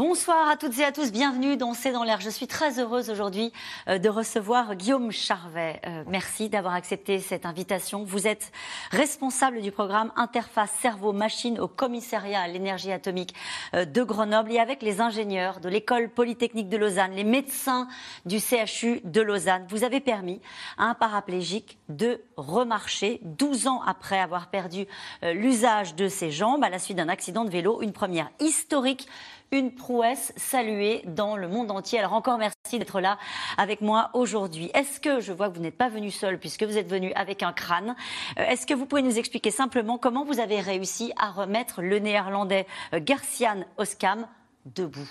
Bonsoir à toutes et à tous, bienvenue dans C'est dans l'air. Je suis très heureuse aujourd'hui euh, de recevoir Guillaume Charvet. Euh, merci d'avoir accepté cette invitation. Vous êtes responsable du programme Interface Cerveau-Machine au commissariat à l'énergie atomique euh, de Grenoble et avec les ingénieurs de l'école polytechnique de Lausanne, les médecins du CHU de Lausanne. Vous avez permis à un paraplégique de remarcher 12 ans après avoir perdu l'usage de ses jambes à la suite d'un accident de vélo, une première historique une prouesse saluée dans le monde entier. Alors encore merci d'être là avec moi aujourd'hui. Est-ce que, je vois que vous n'êtes pas venu seul puisque vous êtes venu avec un crâne, euh, est-ce que vous pouvez nous expliquer simplement comment vous avez réussi à remettre le néerlandais euh, Garcian Oskam debout?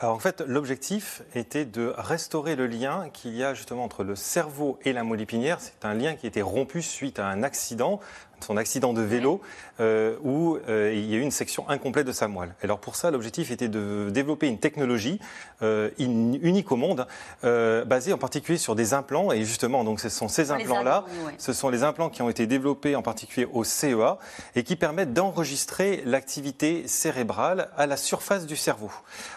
Alors en fait, l'objectif était de restaurer le lien qu'il y a justement entre le cerveau et la moelle épinière. C'est un lien qui était rompu suite à un accident, son accident de vélo, euh, où euh, il y a eu une section incomplète de sa moelle. Alors pour ça, l'objectif était de développer une technologie euh, unique au monde, basée en particulier sur des implants. Et justement, donc ce sont ces implants-là, ce sont les implants qui ont été développés en particulier au CEA et qui permettent d'enregistrer l'activité cérébrale à la surface du cerveau.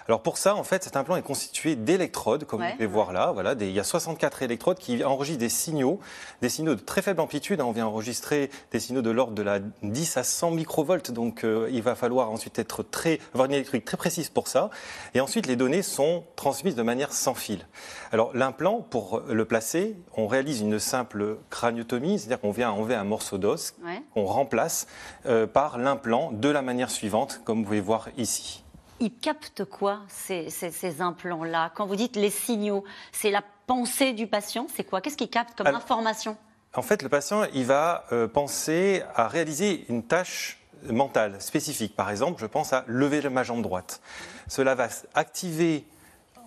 Alors pour ça, en fait, cet implant est constitué d'électrodes, comme vous pouvez voir là. Voilà, il y a 64 électrodes qui enregistrent des signaux, des signaux de très faible amplitude. On vient enregistrer des signaux de l'ordre de la 10 à 100 microvolts. Donc euh, il va falloir ensuite être très, avoir une électrique très précise pour ça. Et ensuite, les données sont transmises de manière sans fil. Alors l'implant, pour le placer, on réalise une simple craniotomie, c'est-à-dire qu'on vient enlever un morceau d'os, qu'on remplace euh, par l'implant de la manière suivante, comme vous pouvez voir ici. Ils captent quoi, ces, ces, implants-là? Quand vous dites les signaux, c'est la pensée du patient C'est quoi? Qu'est-ce qu'ils captent comme information? en fait, le patient, il va euh, penser à réaliser une tâche mentale spécifique. Par exemple, je pense à lever ma jambe droite. Cela va activer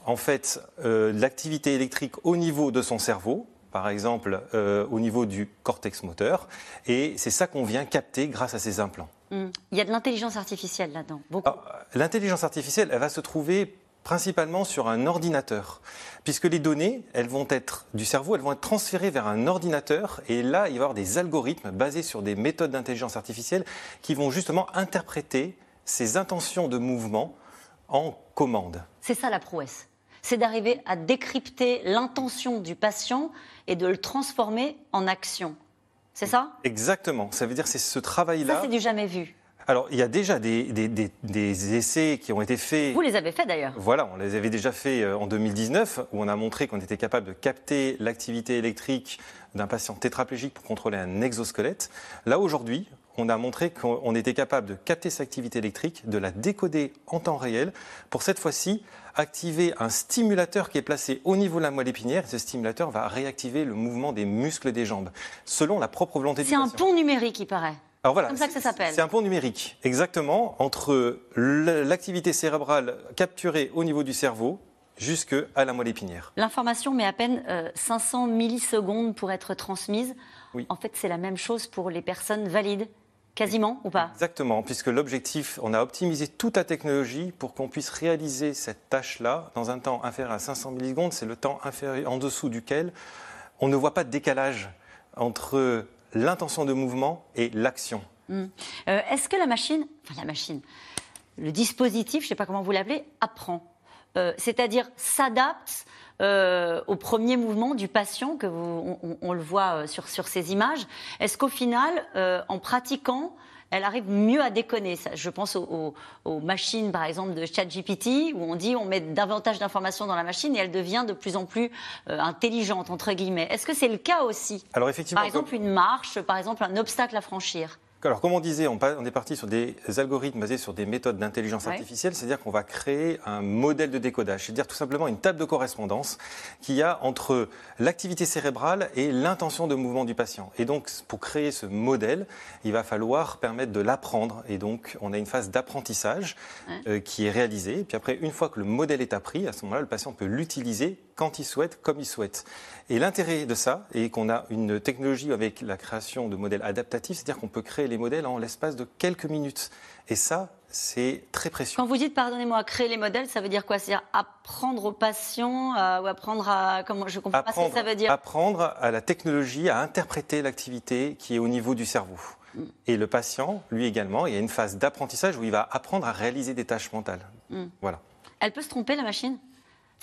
en fait euh, l'activité électrique au niveau de son cerveau, par exemple euh, au niveau du cortex moteur, et c'est ça qu'on vient capter grâce à ces implants. Hmm. Il y a de l'intelligence artificielle là-dedans. L'intelligence artificielle, elle va se trouver principalement sur un ordinateur, puisque les données, elles vont être du cerveau, elles vont être transférées vers un ordinateur, et là, il va y avoir des algorithmes basés sur des méthodes d'intelligence artificielle qui vont justement interpréter ces intentions de mouvement en commande. C'est ça la prouesse. C'est d'arriver à décrypter l'intention du patient et de le transformer en action. C'est ça? Exactement. Ça veut dire c'est ce travail-là. Ça, c'est du jamais vu. Alors, il y a déjà des, essais qui ont été faits. Vous les avez faits d'ailleurs Voilà, on les avait déjà faits euh, en 2019, où on a montré qu'on était capable de capter l'activité électrique d'un patient tétraplégique pour contrôler un exosquelette. Là, aujourd'hui, on a montré qu'on était capable de capter cette activité électrique, de la décoder en temps réel, pour cette fois-ci activer un stimulateur qui est placé au niveau de la moelle épinière. ce stimulateur va réactiver le mouvement des muscles des jambes, selon la propre volonté du patient. C'est un pont numérique, il paraît. Alors voilà, comme ça que ça s'appelle. C'est un pont numérique, exactement, entre l'activité cérébrale capturée au niveau du cerveau jusque à la moelle épinière. L'information met à peine 500 euh, millisecondes pour être transmise. Oui. En fait, c'est la même chose pour les personnes valides Quasiment ou pas Exactement, puisque l'objectif, on a optimisé toute la technologie pour qu'on puisse réaliser cette tâche-là dans un temps inférieur à 500 millisecondes. C'est le temps inférieur, en dessous duquel on ne voit pas de décalage entre l'intention de mouvement et l'action. Hmm. Euh, est-ce que la machine, enfin la machine, le dispositif, je ne sais pas comment vous l'appelez, apprend? Euh, C'est-à-dire s'adapte euh, au premier mouvement du patient, que on, le voit sur, sur ces images. Est-ce qu'au final, en pratiquant, elle arrive mieux à déconner? Je pense aux, machines, par exemple, de ChatGPT, où on dit on met davantage d'informations dans la machine et elle devient de plus en plus euh, intelligente, entre guillemets. Est-ce que c'est le cas aussi? Alors effectivement. Par exemple, une marche, par exemple, un obstacle à franchir alors, comme on disait, on, est parti sur des algorithmes basés sur des méthodes d'intelligence artificielle, c'est-à-dire qu'on va créer un modèle de décodage, c'est-à-dire tout simplement une table de correspondance qu'il y a entre l'activité cérébrale et l'intention de mouvement du patient. Et donc, pour créer ce modèle, il va falloir permettre de l'apprendre. Et donc, on a une phase d'apprentissage euh, qui est réalisée. Et puis après, une fois que le modèle est appris, à ce moment-là, le patient peut l'utiliser quand il souhaite, comme il souhaite. Et l'intérêt de ça est qu'on a une technologie avec la création de modèles adaptatifs, c'est-à-dire qu'on peut créer les modèles en l'espace de quelques minutes. Et ça, c'est très précieux. Quand vous dites, pardonnez-moi, créer les modèles, ça veut dire quoi? C'est-à-dire apprendre aux patients euh, ou apprendre à. Comment, je comprends apprendre, pas ce que ça veut dire. Apprendre à la technologie à interpréter l'activité qui est au niveau du cerveau. Mm. Et le patient, lui également, il y a une phase d'apprentissage où il va apprendre à réaliser des tâches mentales. Mm. Voilà. Elle peut se tromper, la machine?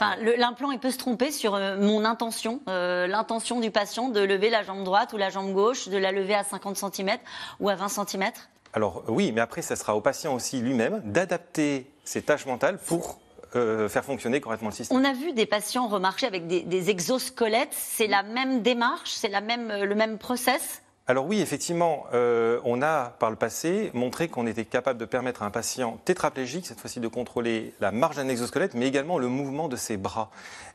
Enfin, l'implant, il peut se tromper sur euh, mon intention, euh, l'intention du patient de lever la jambe droite ou la jambe gauche, de la lever à 50 cm ou à 20 cm Alors oui, mais après, ça sera au patient aussi lui-même d'adapter ses tâches mentales pour euh, faire fonctionner correctement le système. On a vu des patients remarcher avec des, des exosquelettes. C'est la même démarche, c'est la même, le même process alors oui, effectivement, euh, on a par le passé montré qu'on était capable de permettre à un patient tétraplégique, cette fois-ci de contrôler la marge d'un exosquelette, mais également le mouvement de ses bras.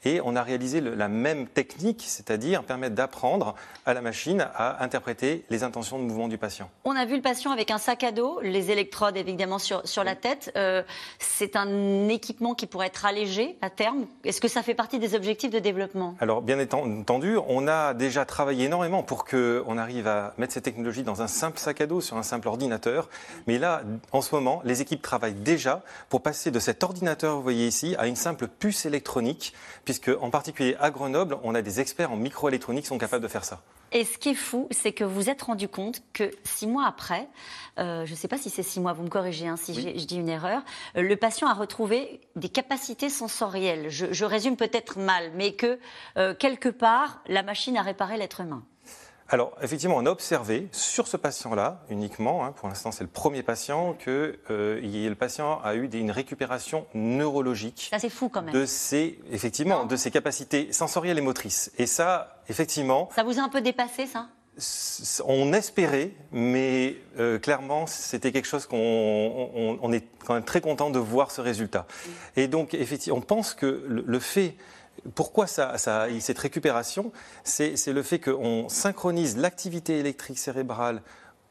Et on a réalisé la même technique, c'est-à-dire permettre d'apprendre à la machine à interpréter les intentions de mouvement du patient. On a vu le patient avec un sac à dos, les électrodes évidemment sur, sur la tête. Euh, c'est un équipement qui pourrait être allégé à terme. Est-ce que ça fait partie des objectifs de développement? Alors bien entendu, on a déjà travaillé énormément pour qu'on arrive à mettre ces technologies dans un simple sac à dos, sur un simple ordinateur. Mais là, en ce moment, les équipes travaillent déjà pour passer de cet ordinateur, vous voyez ici, à une simple puce électronique, puisque en particulier à Grenoble, on a des experts en microélectronique qui sont capables de faire ça. Et ce qui est fou, c'est que vous êtes rendu compte que six mois après, euh, je ne sais pas si c'est six mois, vous me corrigez hein, si je dis une erreur, euh, le patient a retrouvé des capacités sensorielles. Je, résume peut-être mal, mais que euh, quelque part, la machine a réparé l'être humain. Alors, effectivement, on a observé sur ce patient-là uniquement, hein, pour l'instant c'est le premier patient, que euh, le patient a eu une récupération neurologique. Ça c'est fou quand même. De ses, effectivement, de ses capacités sensorielles et motrices. Et ça, effectivement. Ça vous a un peu dépassé, ça? on espérait, mais euh, clairement, c'était quelque chose qu'on on, est quand même très content de voir ce résultat. Et donc, effectivement, on pense que le fait pourquoi ça, cette récupération C'est le fait qu'on synchronise l'activité électrique cérébrale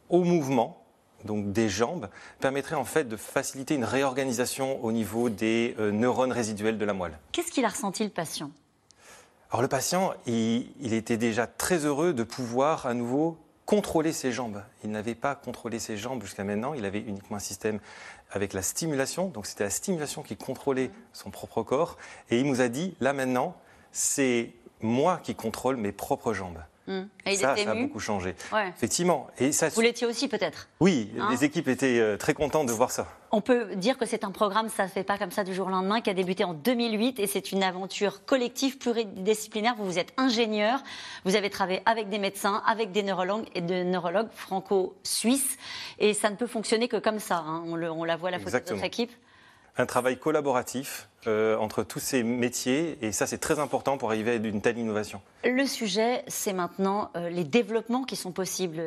au mouvement, donc des jambes, permettrait en fait de faciliter une réorganisation au niveau des euh, neurones résiduels de la moelle. Qu'est-ce qu'il a ressenti le patient? Alors le patient, il, était déjà très heureux de pouvoir à nouveau contrôler ses jambes. Il n'avait pas contrôlé ses jambes jusqu'à maintenant, il avait uniquement un système avec la stimulation, donc c'était la stimulation qui contrôlait son propre corps, et il nous a dit, là maintenant, c'est moi qui contrôle mes propres jambes. Hmm. Et ça, ça a beaucoup changé. Effectivement. Et ça, Vous l'étiez aussi peut-être Oui, hein les équipes étaient euh, très contentes de voir ça. On peut dire que c'est un programme, ça ne se fait pas comme ça du jour au lendemain, qui a débuté en 2008 et c'est une aventure collective pluridisciplinaire. Vous, vous êtes ingénieur, vous avez travaillé avec des médecins, avec des neurologues et des neurologues franco-suisses et ça ne peut fonctionner que comme ça. Hein. On, on, la voit la photo de notre équipe un travail collaboratif euh, entre tous ces métiers et ça c'est très important pour arriver à une telle innovation. Le sujet, c'est maintenant euh, les développements qui sont possibles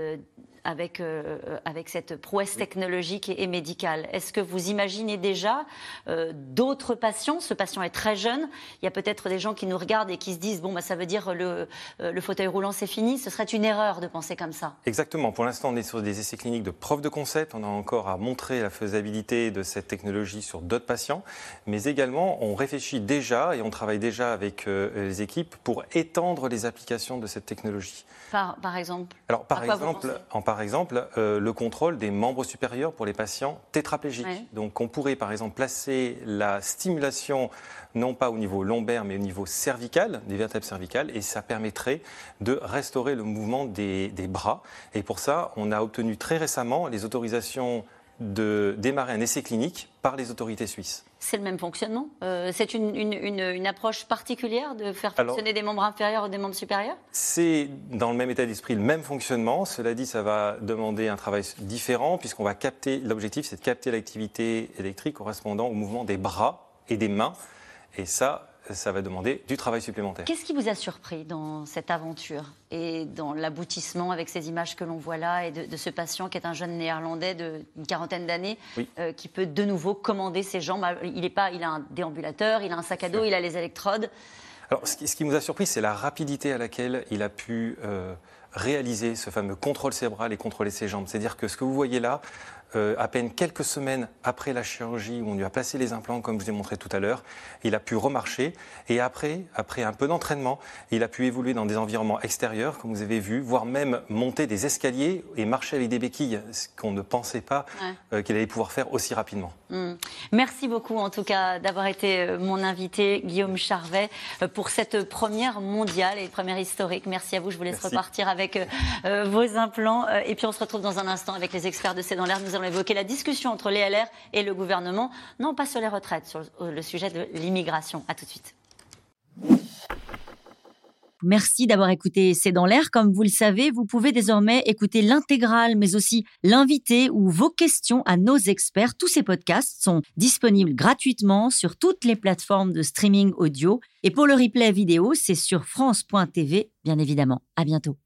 avec, euh, avec cette prouesse technologique et, médicale. Est-ce que vous imaginez déjà euh, d'autres patients? Ce patient est très jeune. Il y a peut-être des gens qui nous regardent et qui se disent bon, bah, ça veut dire le, euh, le fauteuil roulant, c'est fini. Ce serait une erreur de penser comme ça. Exactement. Pour l'instant, on est sur des essais cliniques de preuve de concept. On a encore à montrer la faisabilité de cette technologie sur d'autres patients. Mais également, on réfléchit déjà et on travaille déjà avec les équipes pour étendre les applications de cette technologie. Par, par exemple? Alors, par, exemple, en par exemple, euh, le contrôle des membres supérieurs pour les patients tétraplégiques. Donc, on pourrait, par exemple, placer la stimulation non pas au niveau lombaire, mais au niveau cervical, des vertèbres cervicales, et ça permettrait de restaurer le mouvement des, des bras. Et pour ça, on a obtenu très récemment les autorisations de démarrer un essai clinique par les autorités suisses. C'est le même fonctionnement euh, C'est une, approche particulière de faire fonctionner des membres inférieurs ou des membres supérieurs? C'est dans le même état d'esprit le même fonctionnement. Cela dit, ça va demander un travail différent puisqu'on va capter, l'objectif c'est de capter l'activité électrique correspondant au mouvement des bras et des mains. Et ça, ça va demander du travail supplémentaire. Qu'est-ce qui vous a surpris dans cette aventure et dans l'aboutissement avec ces images que l'on voit là et de, ce patient qui est un jeune néerlandais d'une quarantaine d'années euh, qui peut de nouveau commander ses jambes? Il, est pas, il a un déambulateur, il a un sac à dos, il a les électrodes. Alors, ce qui, nous a surpris, c'est la rapidité à laquelle il a pu euh, réaliser ce fameux contrôle cérébral et contrôler ses jambes. C'est-à-dire que ce que vous voyez là, euh, à peine quelques semaines après la chirurgie où on lui a placé les implants, comme je vous ai montré tout à l'heure, il a pu remarcher. Et après, après un peu d'entraînement, il a pu évoluer dans des environnements extérieurs, comme vous avez vu, voire même monter des escaliers et marcher avec des béquilles, ce qu'on ne pensait pas euh, qu'il allait pouvoir faire aussi rapidement. Hmm. Merci beaucoup, en tout cas, d'avoir été euh, mon invité, Guillaume Charvet, pour cette première mondiale et première historique. Merci à vous. Je vous laisse repartir avec vos implants. et puis, on se retrouve dans un instant avec les experts de C'est dans l'air. Nous allons évoquer la discussion entre les LR et le gouvernement, non pas sur les retraites, sur le sujet de l'immigration. À tout de suite. Merci d'avoir écouté C'est dans l'air. Comme vous le savez, vous pouvez désormais écouter l'intégrale, mais aussi l'invité ou vos questions à nos experts. Tous ces podcasts sont disponibles gratuitement sur toutes les plateformes de streaming audio. Et pour le replay vidéo, c'est sur France.tv, bien évidemment. À bientôt.